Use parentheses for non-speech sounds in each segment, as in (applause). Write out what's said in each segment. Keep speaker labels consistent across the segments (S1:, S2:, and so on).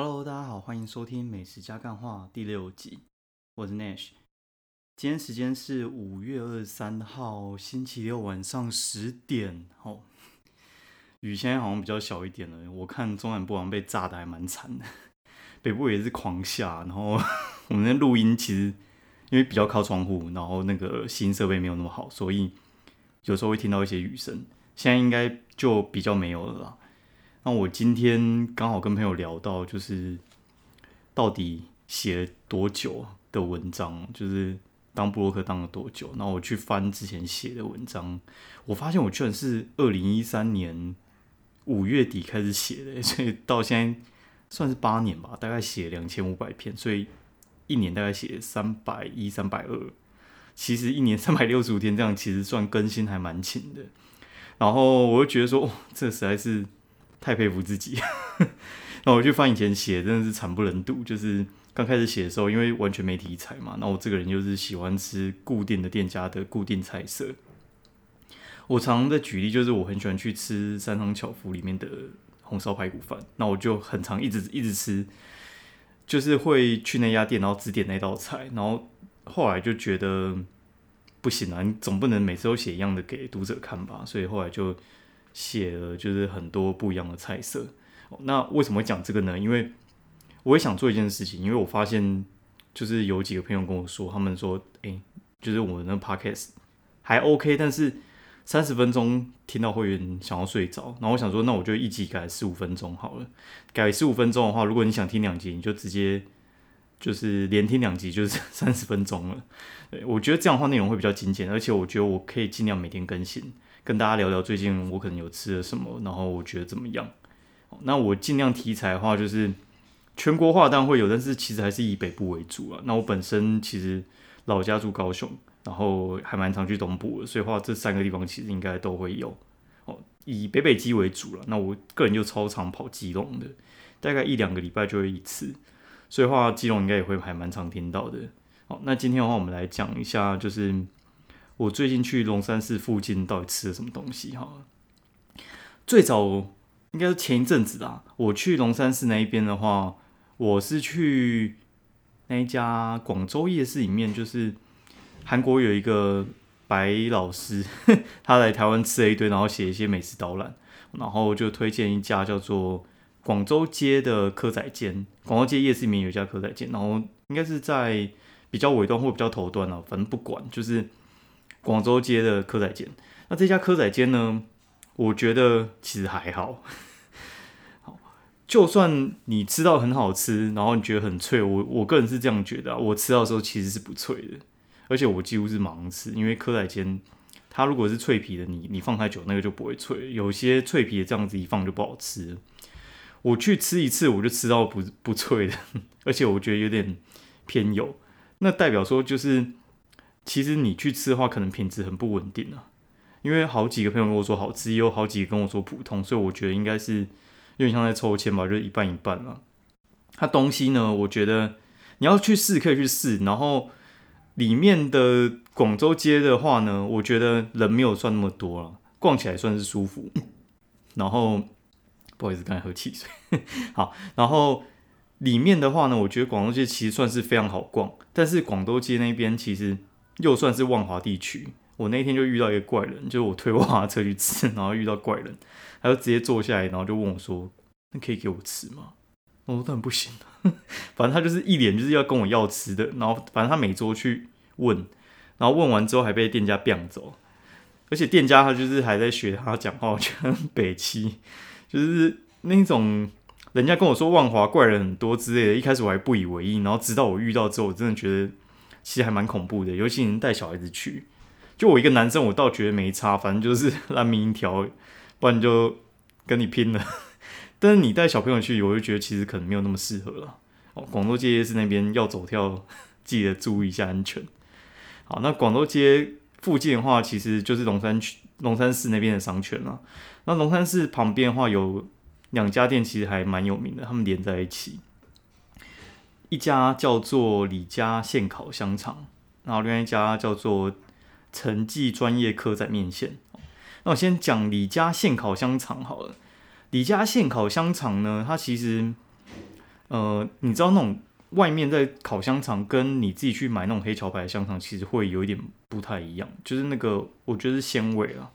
S1: Hello，大家好，欢迎收听《美食加干话》第六集，我是 Nash。今天时间是五月二十三号星期六晚上十点。哦，雨现在好像比较小一点了。我看中南部好像被炸的还蛮惨的，北部也是狂下。然后我们的录音其实因为比较靠窗户，然后那个新设备没有那么好，所以有时候会听到一些雨声。现在应该就比较没有了啦。那我今天刚好跟朋友聊到，就是到底写了多久的文章，就是当布洛克当了多久。然后我去翻之前写的文章，我发现我居然是二零一三年五月底开始写的，所以到现在算是八年吧，大概写两千五百篇，所以一年大概写三百一、三百二。其实一年三百六十五天这样，其实算更新还蛮勤的。然后我就觉得说，这实在是。太佩服自己，(laughs) 那我去翻以前写，真的是惨不忍睹。就是刚开始写的时候，因为完全没题材嘛，那我这个人就是喜欢吃固定的店家的固定菜色。我常的举例，就是我很喜欢去吃三汤巧福里面的红烧排骨饭，那我就很常一直一直吃，就是会去那家店，然后只点那道菜，然后后来就觉得不行啊，你总不能每次都写一样的给读者看吧，所以后来就。写了就是很多不一样的菜色，那为什么会讲这个呢？因为我也想做一件事情，因为我发现就是有几个朋友跟我说，他们说，哎，就是我的 podcast 还 OK，但是三十分钟听到会员想要睡着，然后我想说，那我就一集改十五分钟好了。改十五分钟的话，如果你想听两集，你就直接就是连听两集，就是 (laughs) 三十分钟了。我觉得这样的话内容会比较精简，而且我觉得我可以尽量每天更新。跟大家聊聊最近我可能有吃了什么，然后我觉得怎么样？那我尽量题材的话，就是全国化当然会有，但是其实还是以北部为主啊。那我本身其实老家住高雄，然后还蛮常去东部的，所以话这三个地方其实应该都会有哦。以北北基为主了，那我个人就超常跑基隆的，大概一两个礼拜就会一次，所以话基隆应该也会还蛮常听到的。好，那今天的话我们来讲一下，就是。我最近去龙山寺附近到底吃了什么东西？哈，最早应该是前一阵子啦。我去龙山寺那一边的话，我是去那一家广州夜市里面，就是韩国有一个白老师，(laughs) 他来台湾吃了一堆，然后写一些美食导览，然后就推荐一家叫做广州街的蚵仔煎。广州街夜市里面有一家蚵仔煎，然后应该是在比较尾端或比较头端啊，反正不管就是。广州街的蚵仔煎，那这家蚵仔煎呢？我觉得其实还 (laughs) 好。就算你吃到很好吃，然后你觉得很脆，我我个人是这样觉得，我吃到的时候其实是不脆的，而且我几乎是盲吃，因为蚵仔煎它如果是脆皮的，你你放太久那个就不会脆，有些脆皮的这样子一放就不好吃。我去吃一次，我就吃到不不脆的，(laughs) 而且我觉得有点偏油，那代表说就是。其实你去吃的话，可能品质很不稳定啊。因为好几个朋友跟我说好吃，也有好几个跟我说普通，所以我觉得应该是有点像在抽签吧，就是一半一半啊。它东西呢，我觉得你要去试可以去试，然后里面的广州街的话呢，我觉得人没有算那么多了，逛起来算是舒服。(laughs) 然后不好意思，刚才喝汽水。好，然后里面的话呢，我觉得广州街其实算是非常好逛，但是广州街那边其实。又算是万华地区，我那天就遇到一个怪人，就是我推万华车去吃，(laughs) 然后遇到怪人，他就直接坐下来，然后就问我说：“那可以给我吃吗？”我说：“当然不行 (laughs) 反正他就是一脸就是要跟我要吃的，然后反正他每桌去问，然后问完之后还被店家变走，而且店家他就是还在学他讲话，我觉得很北七，就是那种人家跟我说万华怪人很多之类的，一开始我还不以为意，然后直到我遇到之后，我真的觉得。其实还蛮恐怖的，尤其你带小孩子去。就我一个男生，我倒觉得没差，反正就是 (laughs) 烂命一条，不然就跟你拼了。(laughs) 但是你带小朋友去，我就觉得其实可能没有那么适合了。哦，广州街夜市那边要走跳，记得注意一下安全。好，那广州街附近的话，其实就是龙山区、龙山寺那边的商圈了。那龙山寺旁边的话，有两家店，其实还蛮有名的，他们连在一起。一家叫做李家现烤香肠，然后另外一家叫做陈记专业蚵仔面线。那我先讲李家现烤香肠好了。李家现烤香肠呢，它其实呃，你知道那种外面在烤香肠，跟你自己去买那种黑桥牌的香肠，其实会有一点不太一样，就是那个我觉得是鲜味啊。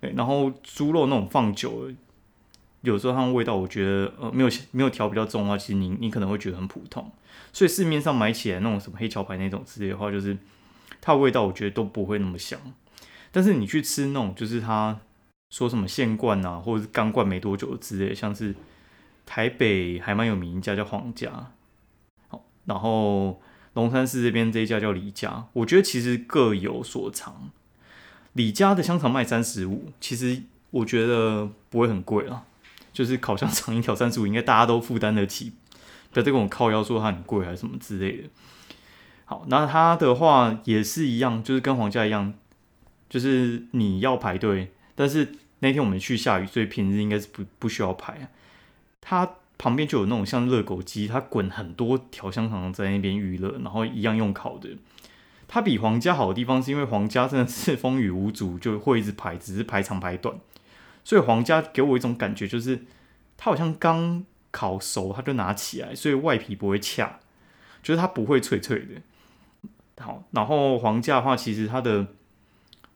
S1: 然后猪肉那种放久了，有时候它的味道，我觉得呃没有没有调比较重的话，其实你你可能会觉得很普通。所以市面上买起来那种什么黑桥牌那种之类的话，就是它的味道，我觉得都不会那么香。但是你去吃那种，就是它说什么现灌啊，或者是刚灌没多久之类，像是台北还蛮有名一家叫皇家，好，然后龙山寺这边这一家叫李家，我觉得其实各有所长。李家的香肠卖三十五，其实我觉得不会很贵啊，就是烤香肠一条三十五，应该大家都负担得起。不要再跟我靠腰说它很贵还是什么之类的。好，那它的话也是一样，就是跟皇家一样，就是你要排队。但是那天我们去下雨，所以平日应该是不不需要排啊。它旁边就有那种像热狗机，它滚很多条香肠在那边预热，然后一样用烤的。它比皇家好的地方是因为皇家真的是风雨无阻，就会一直排，只是排长排短。所以皇家给我一种感觉，就是它好像刚烤熟，它就拿起来，所以外皮不会恰，就是它不会脆脆的。好，然后皇家的话，其实它的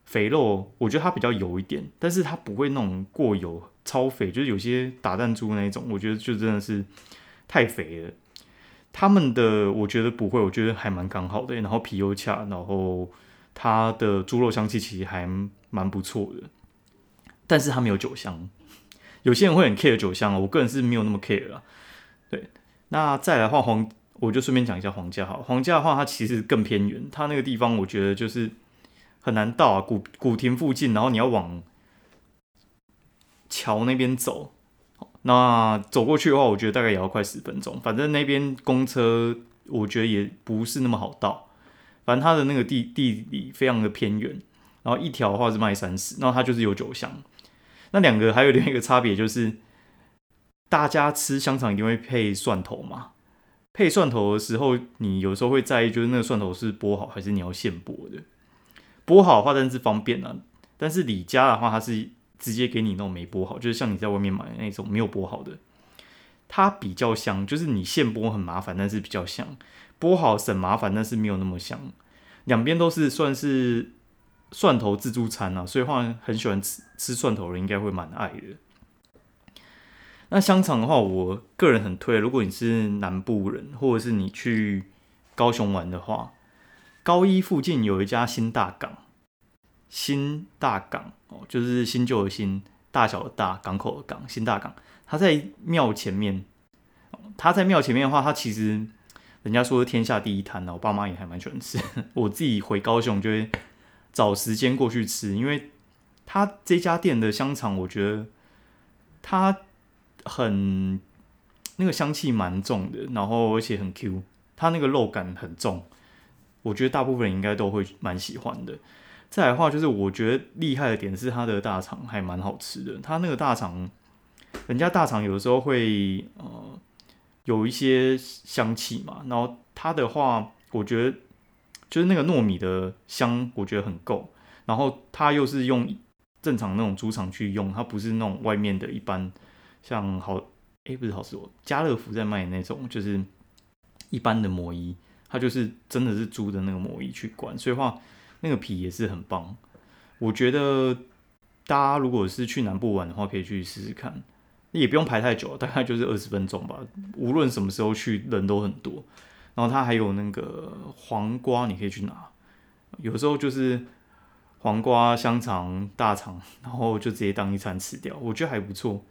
S1: 肥肉，我觉得它比较油一点，但是它不会那种过油、超肥，就是有些打弹珠那种，我觉得就真的是太肥了。他们的我觉得不会，我觉得还蛮刚好的，然后皮又恰，然后它的猪肉香气其实还蛮不错的，但是它没有酒香。有些人会很 care 酒香我个人是没有那么 care 啊。对，那再来的话黄，我就顺便讲一下皇家哈。皇家的话，它其实更偏远，它那个地方我觉得就是很难到啊，古古亭附近，然后你要往桥那边走。那走过去的话，我觉得大概也要快十分钟。反正那边公车，我觉得也不是那么好到。反正它的那个地地理非常的偏远，然后一条的话是卖三十，然后它就是有酒香。那两个还有另外一个差别就是，大家吃香肠一定会配蒜头嘛。配蒜头的时候，你有时候会在意，就是那个蒜头是剥好还是你要现剥的。剥好的话，但是方便啊。但是李家的话，它是。直接给你那种没剥好，就是像你在外面买那种没有剥好的，它比较香。就是你现剥很麻烦，但是比较香；剥好省麻烦，但是没有那么香。两边都是算是蒜头自助餐啊，所以话很喜欢吃吃蒜头的人应该会蛮爱的。那香肠的话，我个人很推。如果你是南部人，或者是你去高雄玩的话，高一附近有一家新大港。新大港哦，就是新旧的新，大小的大港口的港，新大港。它在庙前面，它在庙前面的话，它其实人家说是天下第一摊呢。我爸妈也还蛮喜欢吃，(laughs) 我自己回高雄就会找时间过去吃，因为他这家店的香肠，我觉得它很那个香气蛮重的，然后而且很 Q，它那个肉感很重，我觉得大部分人应该都会蛮喜欢的。再来的话，就是我觉得厉害的点是它的大肠还蛮好吃的。它那个大肠，人家大肠有的时候会呃有一些香气嘛，然后它的话，我觉得就是那个糯米的香，我觉得很够。然后它又是用正常那种猪肠去用，它不是那种外面的一般像好诶，不是好说，家乐福在卖的那种，就是一般的魔衣，它就是真的是猪的那个魔衣去灌，所以话。那个皮也是很棒，我觉得大家如果是去南部玩的话，可以去试试看，也不用排太久，大概就是二十分钟吧。无论什么时候去，人都很多。然后它还有那个黄瓜，你可以去拿。有时候就是黄瓜、香肠、大肠，然后就直接当一餐吃掉，我觉得还不错。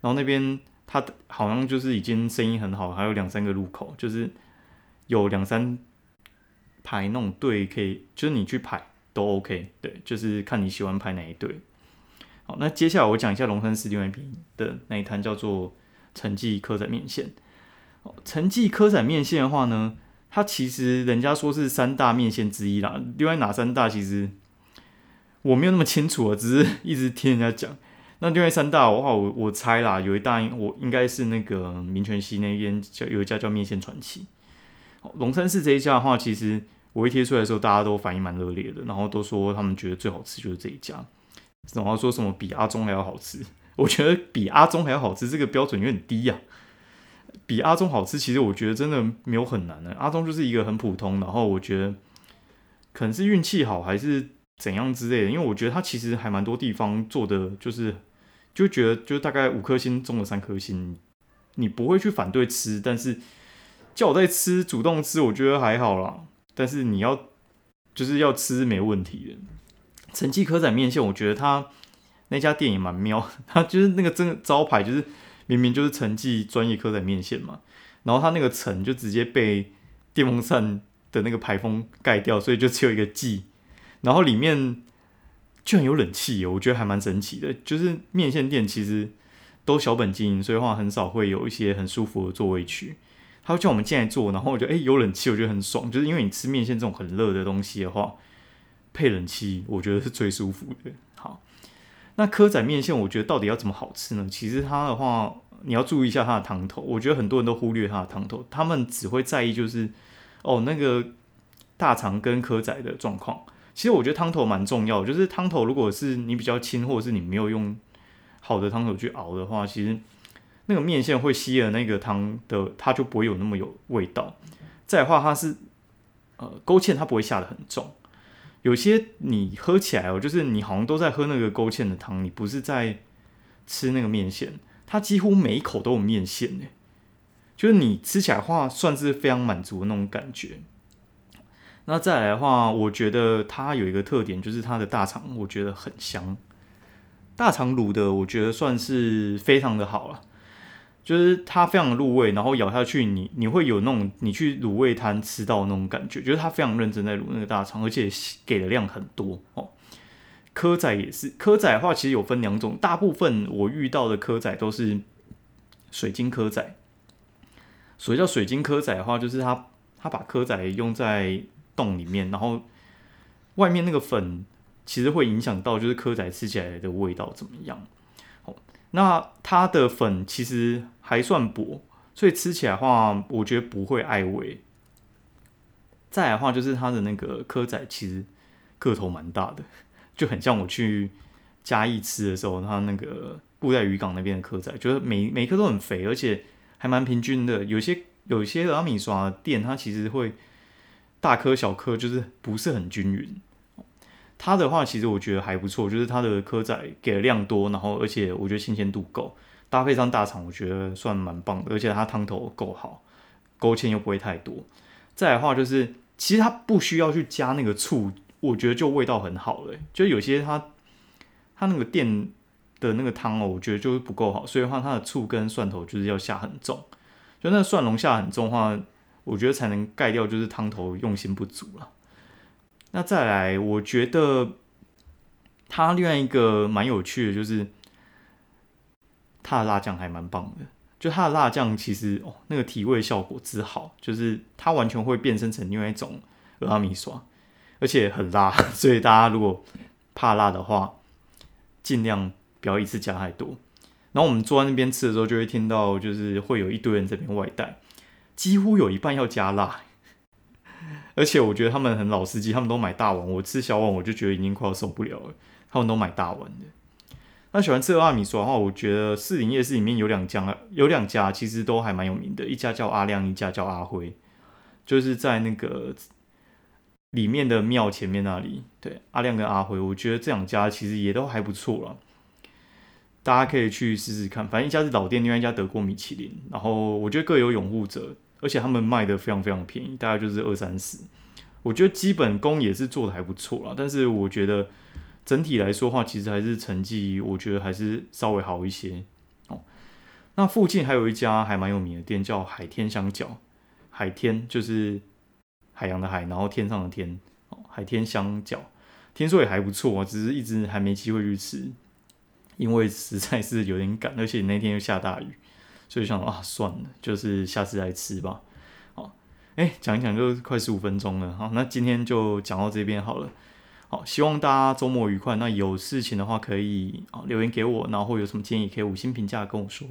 S1: 然后那边它好像就是已经生意很好，还有两三个路口，就是有两三。排那种队可以，就是你去排都 OK，对，就是看你喜欢排哪一队。好，那接下来我讲一下龙山寺另外一边的那一摊叫做陈记科仔面线。哦，陈记科展面线的话呢，它其实人家说是三大面线之一啦。另外哪三大其实我没有那么清楚啊，只是一直听人家讲。那另外三大的话，我我猜啦，有一大我应该是那个民权西那边叫有一家叫面线传奇。龙山寺这一家的话，其实。我一贴出来的时候，大家都反应蛮热烈的，然后都说他们觉得最好吃就是这一家，然后说什么比阿忠还要好吃。我觉得比阿忠还要好吃这个标准有点低呀。比阿中好吃，其实我觉得真的没有很难的。阿中就是一个很普通，然后我觉得可能是运气好还是怎样之类的，因为我觉得他其实还蛮多地方做的就是就觉得就大概五颗星中的三颗星，你不会去反对吃，但是叫我在吃主动吃，我觉得还好啦。但是你要就是要吃没问题的。陈记科仔面线，我觉得他那家店也蛮妙，他就是那个真的招牌就是明明就是陈记专业科仔面线嘛，然后他那个陈就直接被电风扇的那个排风盖掉，所以就只有一个记，然后里面居然有冷气，我觉得还蛮神奇的。就是面线店其实都小本经营，所以话很少会有一些很舒服的座位区。他会叫我们进来坐，然后我觉得哎有冷气，我觉得很爽。就是因为你吃面线这种很热的东西的话，配冷气我觉得是最舒服的。那蚵仔面线我觉得到底要怎么好吃呢？其实它的话，你要注意一下它的汤头。我觉得很多人都忽略它的汤头，他们只会在意就是哦那个大肠跟蚵仔的状况。其实我觉得汤头蛮重要，就是汤头如果是你比较轻，或者是你没有用好的汤头去熬的话，其实。那个面线会吸了那个汤的，它就不会有那么有味道。再的话，它是呃勾芡，它不会下的很重。有些你喝起来哦，就是你好像都在喝那个勾芡的汤，你不是在吃那个面线。它几乎每一口都有面线诶，就是你吃起来的话，算是非常满足的那种感觉。那再来的话，我觉得它有一个特点，就是它的大肠，我觉得很香。大肠卤的，我觉得算是非常的好了。就是它非常入味，然后咬下去，你你会有那种你去卤味摊吃到那种感觉，就是它非常认真在卤那个大肠，而且给的量很多哦。蚵仔也是，蚵仔的话其实有分两种，大部分我遇到的蚵仔都是水晶蚵仔。所谓叫水晶蚵仔的话，就是它它把蚵仔用在洞里面，然后外面那个粉其实会影响到就是蚵仔吃起来的味道怎么样。那它的粉其实还算薄，所以吃起来话，我觉得不会碍味。再来的话，就是它的那个蚵仔其实个头蛮大的，(laughs) 就很像我去嘉义吃的时候，它那个布袋渔港那边的蚵仔，就是每每颗都很肥，而且还蛮平均的。有些有些阿米刷店，它其实会大颗小颗，就是不是很均匀。它的话，其实我觉得还不错，就是它的蚵仔给的量多，然后而且我觉得新鲜度够，搭配上大肠，我觉得算蛮棒的，而且它汤头够好，勾芡又不会太多。再的话，就是其实它不需要去加那个醋，我觉得就味道很好了。就有些它它那个店的那个汤哦，我觉得就是不够好，所以的话它的醋跟蒜头就是要下很重，就那蒜蓉下很重的话，我觉得才能盖掉就是汤头用心不足了。那再来，我觉得它另外一个蛮有趣的，就是它的辣酱还蛮棒的。就它的辣酱其实哦，那个提味效果之好，就是它完全会变身成另外一种阿米刷，而且很辣。(laughs) 所以大家如果怕辣的话，尽量不要一次加太多。然后我们坐在那边吃的时候，就会听到就是会有一堆人这边外带，几乎有一半要加辣。而且我觉得他们很老司机，他们都买大碗。我吃小碗，我就觉得已经快要受不了了。他们都买大碗的。那喜欢吃阿米刷的话，我觉得四林夜市里面有两家，有两家其实都还蛮有名的。一家叫阿亮，一家叫阿辉，就是在那个里面的庙前面那里。对，阿亮跟阿辉，我觉得这两家其实也都还不错了。大家可以去试试看。反正一家是老店，另外一家得过米其林。然后我觉得各有拥护者。而且他们卖的非常非常便宜，大概就是二三十。我觉得基本功也是做的还不错啦，但是我觉得整体来说话，其实还是成绩，我觉得还是稍微好一些哦。那附近还有一家还蛮有名的店，叫海天香饺。海天就是海洋的海，然后天上的天哦。海天香饺听说也还不错，只是一直还没机会去吃，因为实在是有点赶，而且那天又下大雨。所以想啊，算了，就是下次来吃吧。好，哎，讲一讲就快十五分钟了。好，那今天就讲到这边好了。好，希望大家周末愉快。那有事情的话可以啊留言给我，然后有什么建议可以五星评价跟我说。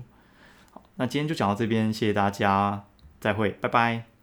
S1: 好，那今天就讲到这边，谢谢大家，再会，拜拜。